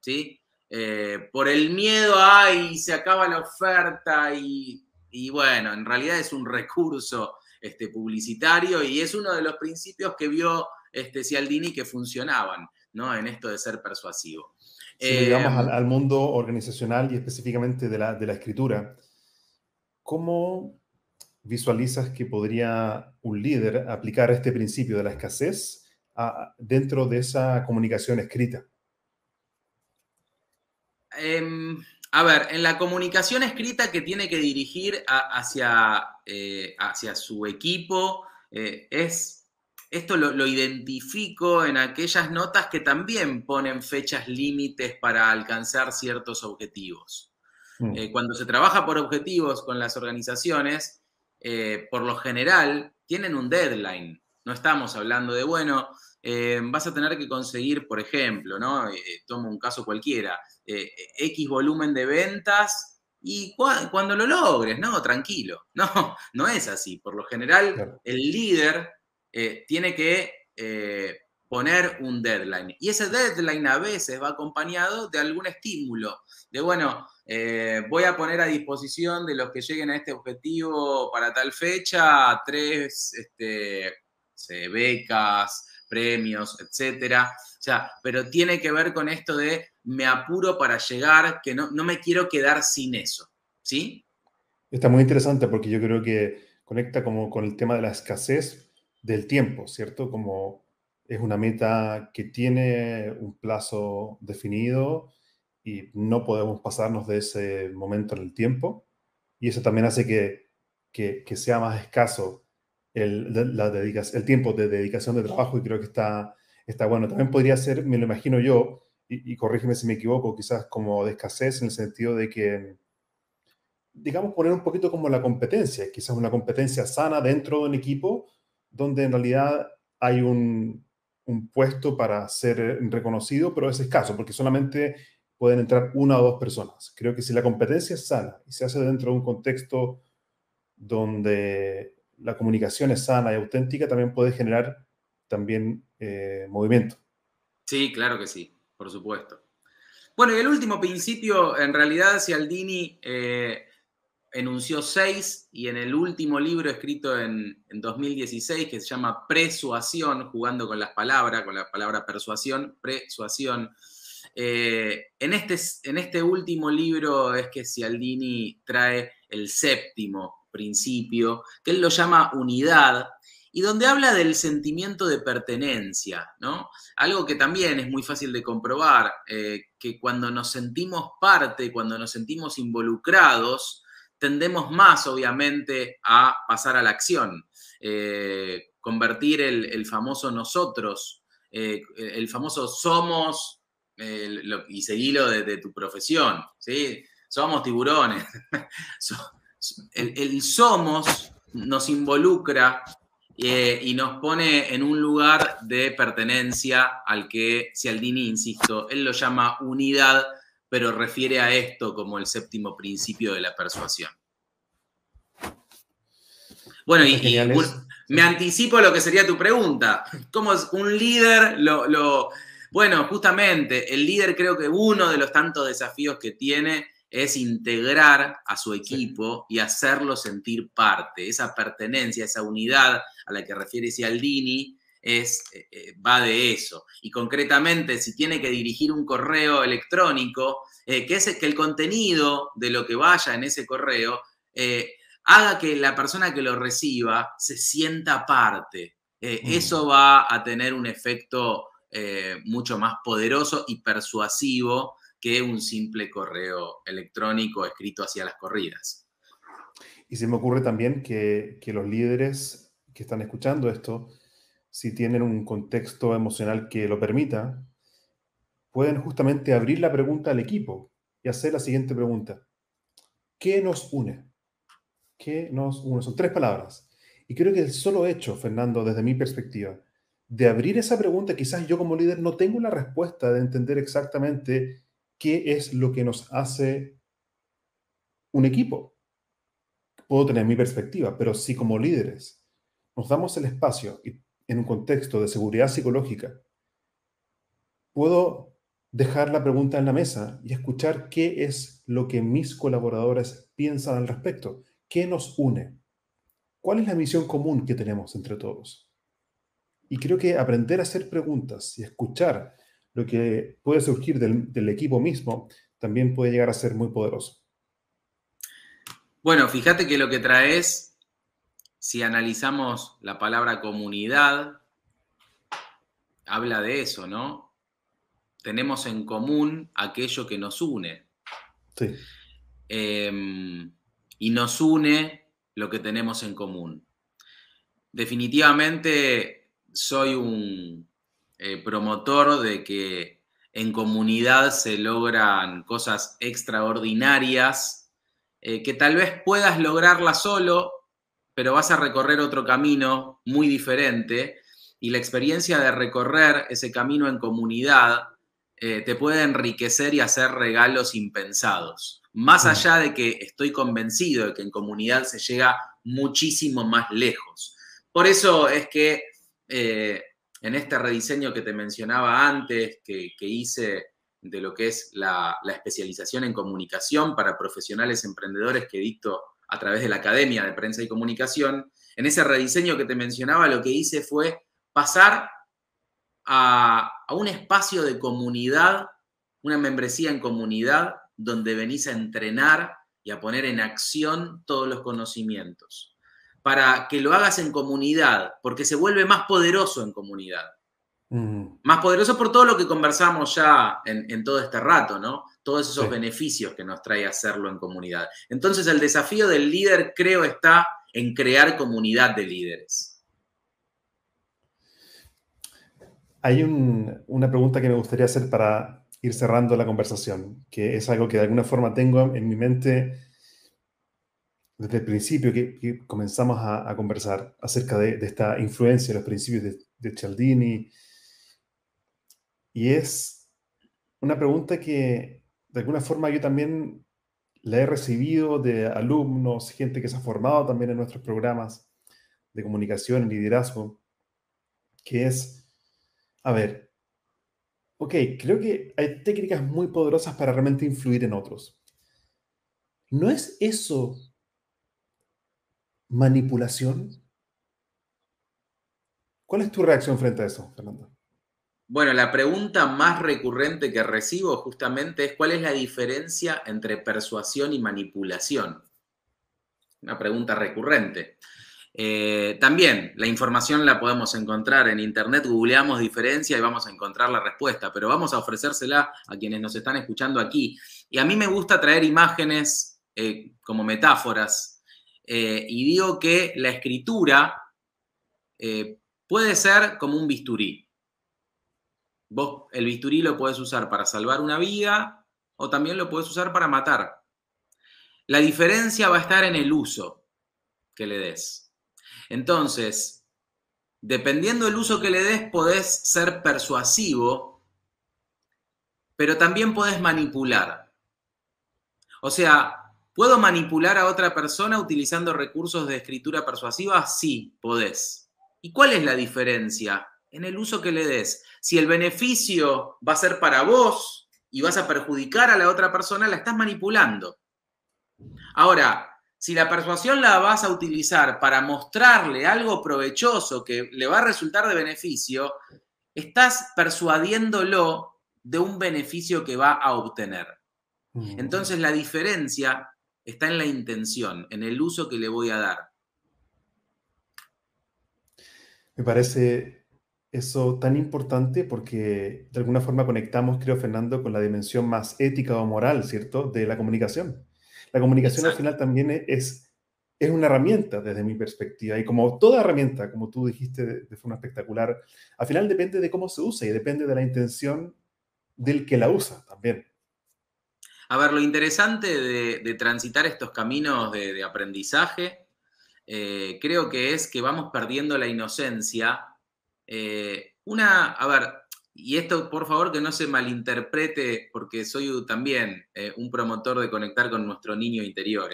S3: ¿sí? Eh, por el miedo, ay, se acaba la oferta y, bueno, en realidad es un recurso este, publicitario y es uno de los principios que vio este, Cialdini que funcionaban, ¿no? En esto de ser persuasivo.
S2: Si llegamos eh, al, mundo organizacional y específicamente de la, de la escritura, ¿cómo visualizas que podría un líder aplicar este principio de la escasez dentro de esa comunicación escrita?
S3: Em, a ver, en la comunicación escrita que tiene que dirigir hacia, eh, hacia su equipo, eh, es, esto lo, identifico en aquellas notas que también ponen fechas límites para alcanzar ciertos objetivos. Mm. Eh, cuando se trabaja por objetivos con las organizaciones, eh, por lo general, tienen un deadline. No estamos hablando de, bueno, eh, vas a tener que conseguir, por ejemplo, ¿no? Eh, tomo un caso cualquiera, X volumen de ventas y cuando lo logres, ¿no? Tranquilo. [LAUGHS] No, no es así. Por lo general, el líder tiene que poner un deadline. Y ese deadline a veces va acompañado de algún estímulo, de, bueno, eh, voy a poner a disposición de los que lleguen a este objetivo para tal fecha tres este, becas, premios, etcétera. O sea, pero tiene que ver con esto de me apuro para llegar, que no, no me quiero quedar sin eso. ¿Sí?
S2: Está muy interesante porque yo creo que conecta como con el tema de la escasez del tiempo, ¿cierto? Como es una meta que tiene un plazo definido y no podemos pasarnos de ese momento en el tiempo. Y eso también hace que, que, sea más escaso el, la el tiempo de dedicación de trabajo y creo que está, está bueno. También podría ser, me lo imagino yo, y, y corrígeme si me equivoco, quizás como de escasez en el sentido de que, digamos, poner un poquito como la competencia, quizás una competencia sana dentro de un equipo donde en realidad hay un, un puesto para ser reconocido, pero es escaso, porque solamente pueden entrar una o dos personas. Creo que si la competencia es sana y se hace dentro de un contexto donde la comunicación es sana y auténtica, también puede generar también eh, movimiento.
S3: Sí, claro que sí, por supuesto. Bueno, y el último principio, en realidad, Cialdini eh, enunció seis y en el último libro escrito en, en, 2016, que se llama Persuasión, jugando con las palabras, con la palabra persuasión, persuasión, eh, en, este, en este último libro es que Cialdini trae el séptimo principio, que él lo llama unidad, y donde habla del sentimiento de pertenencia, ¿no? Algo que también es muy fácil de comprobar, eh, que cuando nos sentimos parte, cuando nos sentimos involucrados, tendemos más, obviamente, a pasar a la acción, eh, convertir el, el, famoso nosotros, el famoso somos y seguilo de, tu profesión, ¿sí? Somos tiburones. [LAUGHS] el, somos nos involucra eh, y nos pone en un lugar de pertenencia al que Cialdini, insisto, él lo llama unidad pero refiere a esto como el séptimo principio de la persuasión. Bueno, y, me anticipo a lo que sería tu pregunta. ¿Cómo es un líder? Lo, bueno, justamente, el líder creo que uno de los tantos desafíos que tiene es integrar a su equipo y hacerlo sentir parte. Esa pertenencia, esa unidad a la que refiere Cialdini es, eh, eh, va de eso. Y concretamente, si tiene que dirigir un correo electrónico, eh, que, es, que el contenido de lo que vaya en ese correo haga que la persona que lo reciba se sienta parte. Mm. Eso va a tener un efecto mucho más poderoso y persuasivo que un simple correo electrónico escrito hacia las corridas.
S2: Y se me ocurre también que, que los líderes que están escuchando esto, si tienen un contexto emocional que lo permita, pueden justamente abrir la pregunta al equipo y hacer la siguiente pregunta. ¿Qué nos une? ¿Qué nos une? Son tres palabras. Y creo que el solo hecho, Fernando, desde mi perspectiva, de abrir esa pregunta, quizás yo como líder no tengo la respuesta de entender exactamente qué es lo que nos hace un equipo. Puedo tener mi perspectiva, pero si como líderes nos damos el espacio en un contexto de seguridad psicológica, puedo dejar la pregunta en la mesa y escuchar qué es lo que mis colaboradores piensan al respecto, qué nos une, cuál es la misión común que tenemos entre todos. Y creo que aprender a hacer preguntas y escuchar lo que puede surgir del, equipo mismo también puede llegar a ser muy poderoso.
S3: Bueno, fíjate que lo que traes, si analizamos la palabra comunidad, habla de eso, ¿no? Tenemos en común aquello que nos une. Sí. Em, y nos une lo que tenemos en común. Definitivamente soy un, eh, promotor de que en comunidad se logran cosas extraordinarias eh, que tal vez puedas lograrla solo, pero vas a recorrer otro camino muy diferente y la experiencia de recorrer ese camino en comunidad eh, te puede enriquecer y hacer regalos impensados. Más allá de que estoy convencido de que en comunidad se llega muchísimo más lejos. Por eso es que en este rediseño que te mencionaba antes, que, hice de lo que es la, especialización en comunicación para profesionales emprendedores que dicto a través de la Academia de Prensa y Comunicación, en ese rediseño que te mencionaba, lo que hice fue pasar a, a un espacio de comunidad, una membresía en comunidad, donde venís a entrenar y a poner en acción todos los conocimientos para que lo hagas en comunidad, porque se vuelve más poderoso en comunidad. Más poderoso por todo lo que conversamos ya en, todo este rato, ¿no? Todos esos beneficios que nos trae hacerlo en comunidad. Entonces el desafío del líder creo está en crear comunidad de líderes.
S2: Hay una pregunta que me gustaría hacer para ir cerrando la conversación, que es algo que de alguna forma tengo en mi mente desde el principio que, comenzamos a, conversar acerca de, esta influencia, los principios de, de Cialdini. Y es una pregunta que de alguna forma yo también la he recibido de alumnos, gente que se ha formado también en nuestros programas de comunicación liderazgo, que es, a ver, ok, creo que hay técnicas muy poderosas para realmente influir en otros. ¿No es eso manipulación? ¿Cuál es tu reacción frente a eso, Fernando?
S3: Bueno, la pregunta más recurrente que recibo justamente es cuál es la diferencia entre persuasión y manipulación. Una pregunta recurrente. Eh, también la información la podemos encontrar en internet, googleamos diferencia y vamos a encontrar la respuesta, pero vamos a ofrecérsela a quienes nos están escuchando aquí. Y a mí me gusta traer imágenes eh, como metáforas eh, y digo que la escritura eh, puede ser como un bisturí. Vos el bisturí lo puedes usar para salvar una vida o también lo puedes usar para matar. La diferencia va a estar en el uso que le des. Entonces, dependiendo del uso que le des, podés ser persuasivo pero también puedes manipular. O sea, ¿puedo manipular a otra persona utilizando recursos de escritura persuasiva? Sí, podés. ¿Y cuál es la diferencia? En el uso que le des. Si el beneficio va a ser para vos y vas a perjudicar a la otra persona, la estás manipulando. Ahora, si la persuasión la vas a utilizar para mostrarle algo provechoso que le va a resultar de beneficio, estás persuadiéndolo de un beneficio que va a obtener. Mm. Entonces la diferencia está en la intención, en el uso que le voy a dar.
S2: Me parece eso tan importante porque de alguna forma conectamos, creo, Fernando, con la dimensión más ética o moral, ¿cierto?, de la comunicación. La comunicación al final también es, es una herramienta desde mi perspectiva y como toda herramienta, como tú dijiste de, forma espectacular, al final depende de cómo se usa y depende de la intención del que la usa también.
S3: A ver, lo interesante de, transitar estos caminos de, aprendizaje, eh, creo que es que vamos perdiendo la inocencia. Eh, una, a ver, y esto por favor que no se malinterprete, porque soy también eh, un promotor de conectar con nuestro niño interior,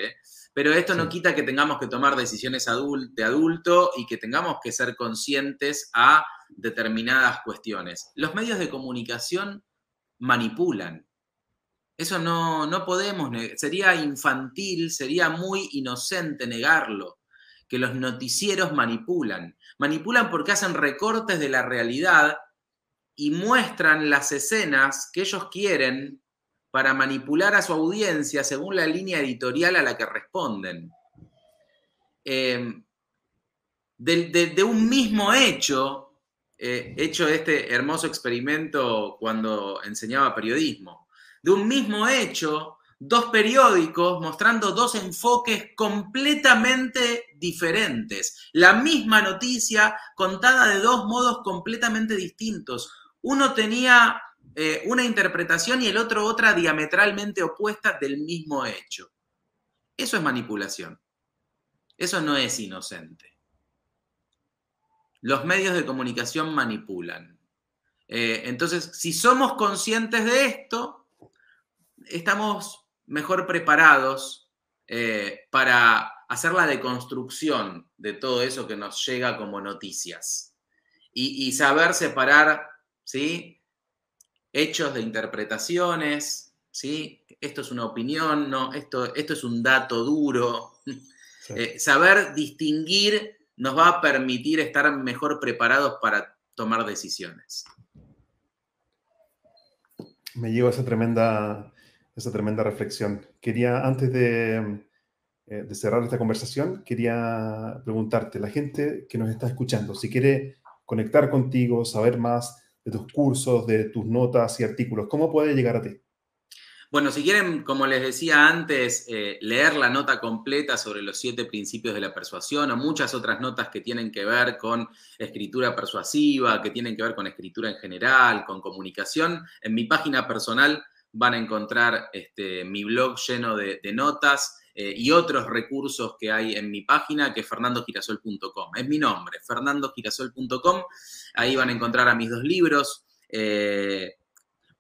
S3: pero esto no quita que tengamos que tomar decisiones de adulto y que tengamos que ser conscientes a determinadas cuestiones. Los medios de comunicación manipulan. Eso no, no podemos, sería infantil, sería muy inocente negarlo, que los noticieros manipulan. Manipulan porque hacen recortes de la realidad y muestran las escenas que ellos quieren para manipular a su audiencia según la línea editorial a la que responden. Em, de, un mismo hecho, eh, hecho este hermoso experimento cuando enseñaba periodismo. De un mismo hecho, dos periódicos mostrando dos enfoques completamente diferentes. La misma noticia contada de dos modos completamente distintos. Uno tenía eh, una interpretación y el otro otra diametralmente opuesta del mismo hecho. Eso es manipulación. Eso no es inocente los medios de comunicación manipulan. Eh, entonces, si somos conscientes de esto, estamos mejor preparados eh, para hacer la deconstrucción de todo eso que nos llega como noticias y, saber separar ¿sí? hechos de interpretaciones, ¿sí? esto es una opinión, no, esto, esto es un dato duro, eh, saber distinguir nos va a permitir estar mejor preparados para tomar decisiones.
S2: Me llevo esa tremenda, esa tremenda reflexión. Quería, antes de, eh, de cerrar esta conversación, quería preguntarte, la gente que nos está escuchando, si quiere conectar contigo, saber más de tus cursos, de tus notas y artículos, ¿cómo puede llegar a ti?
S3: Bueno, si quieren, como les decía antes, eh, leer la nota completa sobre los siete principios de la persuasión o muchas otras notas que tienen que ver con escritura persuasiva, que tienen que ver con escritura en general, con comunicación, en mi página personal van a encontrar este, mi blog lleno de, notas eh, y otros recursos que hay en mi página, que es fernandogirasol.com. Es mi nombre, fernandogirasol.com. Ahí van a encontrar a mis dos libros. Eh,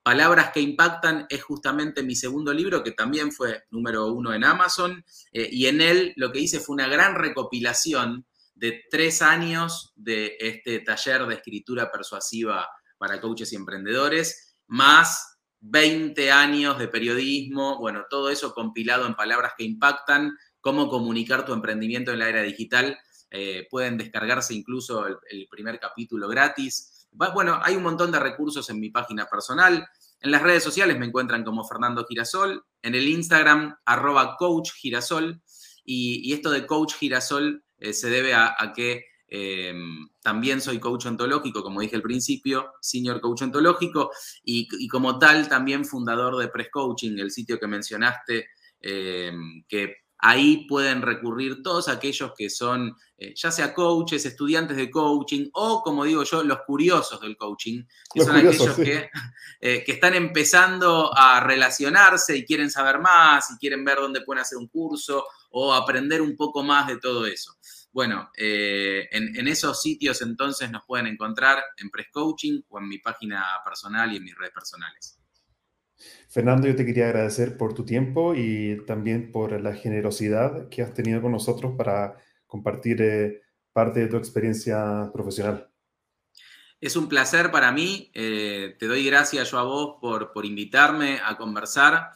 S3: Palabras que impactan es justamente mi segundo libro, que también fue número uno en Amazon, eh, y en él lo que hice fue una gran recopilación de tres años de este taller de escritura persuasiva para coaches y emprendedores, más 20 años de periodismo, bueno, todo eso compilado en palabras que impactan, cómo comunicar tu emprendimiento en la era digital. Eh, pueden descargarse incluso el primer capítulo gratis. Bueno, hay un montón de recursos en mi página personal. En las redes sociales me encuentran como Fernando Girasol, en el Instagram, arroba coach girasol. Y, esto de coach girasol eh, se debe a, que em, también soy coach ontológico, como dije al principio, senior coach ontológico, y, como tal también fundador de Press Coaching, el sitio que mencionaste, em, que Ahí pueden recurrir todos aquellos que son, eh, ya sea coaches, estudiantes de coaching o, como digo yo, los curiosos del coaching, que son aquellos que, eh, que, están empezando a relacionarse y quieren saber más y quieren ver dónde pueden hacer un curso o aprender un poco más de todo eso. Bueno, eh, en, en, esos sitios entonces nos pueden encontrar en Press Coaching o en mi página personal y en mis redes personales.
S2: Fernando, yo te quería agradecer por tu tiempo y también por la generosidad que has tenido con nosotros para compartir eh, parte de tu experiencia profesional.
S3: Es un placer para mí. Eh, te doy gracias yo a vos por, por invitarme a conversar.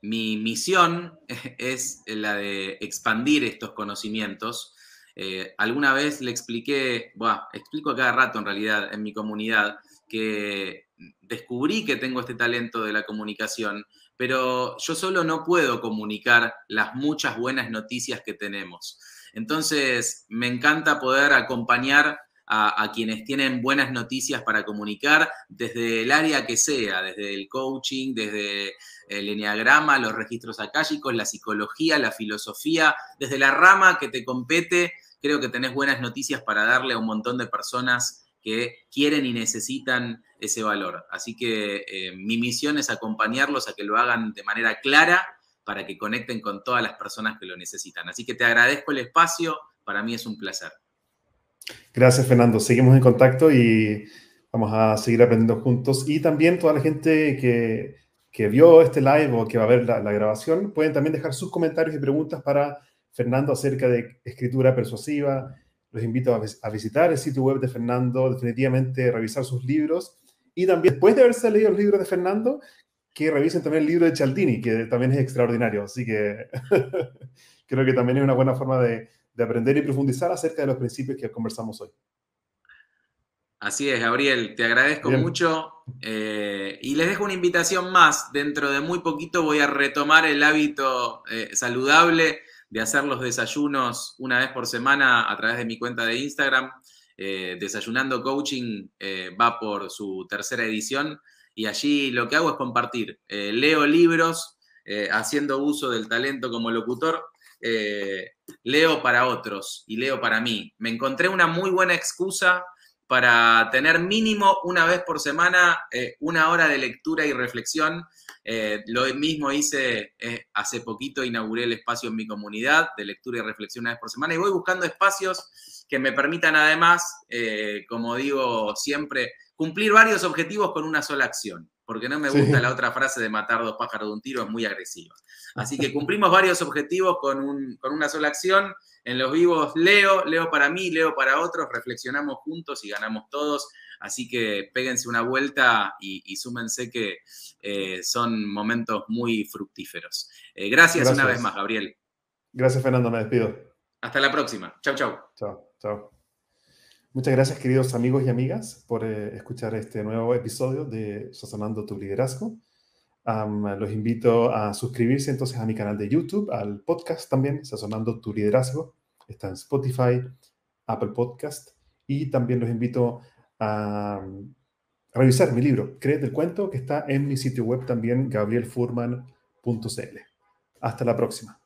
S3: Mi misión [LAUGHS] es la de expandir estos conocimientos. Eh, alguna vez le expliqué, bueno, explico cada rato en realidad en mi comunidad, que descubrí que tengo este talento de la comunicación, pero yo solo no puedo comunicar las muchas buenas noticias que tenemos. Entonces, me encanta poder acompañar a, quienes tienen buenas noticias para comunicar desde el área que sea, desde el coaching, desde el enneagrama, los registros acálicos, la psicología, la filosofía, desde la rama que te compete, creo que tenés buenas noticias para darle a un montón de personas que quieren y necesitan ese valor. Así que eh, mi misión es acompañarlos a que lo hagan de manera clara para que conecten con todas las personas que lo necesitan. Así que te agradezco el espacio, para mí es un placer.
S2: Gracias, Fernando. Seguimos en contacto y vamos a seguir aprendiendo juntos. Y también toda la gente que, que vio este live o que va a ver la, grabación, pueden también dejar sus comentarios y preguntas para Fernando acerca de escritura persuasiva. Los invito a, visitar el sitio web de Fernando, definitivamente revisar sus libros. Y también, después de haberse leído el libro de Fernando, que revisen también el libro de Cialdini, que también es extraordinario. Así que [LAUGHS] creo que también es una buena forma de, de aprender y profundizar acerca de los principios que conversamos hoy.
S3: Así es, Gabriel, te agradezco mucho eh, y les dejo una invitación más. Dentro de muy poquito voy a retomar el hábito eh, saludable de hacer los desayunos una vez por semana a través de mi cuenta de Instagram. Eh, Desayunando Coaching va por su tercera edición y allí lo que hago es compartir. leo libros haciendo uso del talento como locutor eh, leo para otros y leo para mí. Me encontré una muy buena excusa para tener mínimo una vez por semana eh, una hora de lectura y reflexión. Eh, lo mismo hice hace poquito, inauguré el espacio en mi comunidad de lectura y reflexión una vez por semana y voy buscando espacios que me permitan además, como digo siempre, cumplir varios objetivos con una sola acción porque no me gusta la otra frase de matar dos pájaros de un tiro, es muy agresiva. [LAUGHS] Así que cumplimos varios objetivos con, una sola acción. En los vivos leo, leo para mí, leo para otros, reflexionamos juntos y ganamos todos. Así que péguense una vuelta y, súmense que eh, son momentos muy fructíferos. Eh, gracias, una vez más, Gabriel.
S2: Gracias, Fernando, me despido.
S3: Hasta la próxima. Chau, chau.
S2: Chao, chao. Muchas gracias, queridos amigos y amigas, por eh, escuchar este nuevo episodio de Sazonando tu Liderazgo. los invito a suscribirse entonces a mi canal de YouTube, al podcast también, Sazonando tu Liderazgo. Está en Spotify, Apple Podcast. Y también los invito a, revisar mi libro, Créete el cuento, que está en mi sitio web también, gabrielfurman.cl. Hasta la próxima.